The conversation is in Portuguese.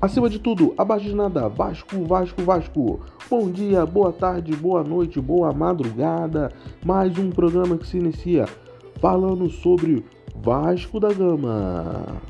Acima de tudo, abaixo de nada, Vasco, Vasco, Vasco. Bom dia, boa tarde, boa noite, boa madrugada. Mais um programa que se inicia falando sobre Vasco da Gama.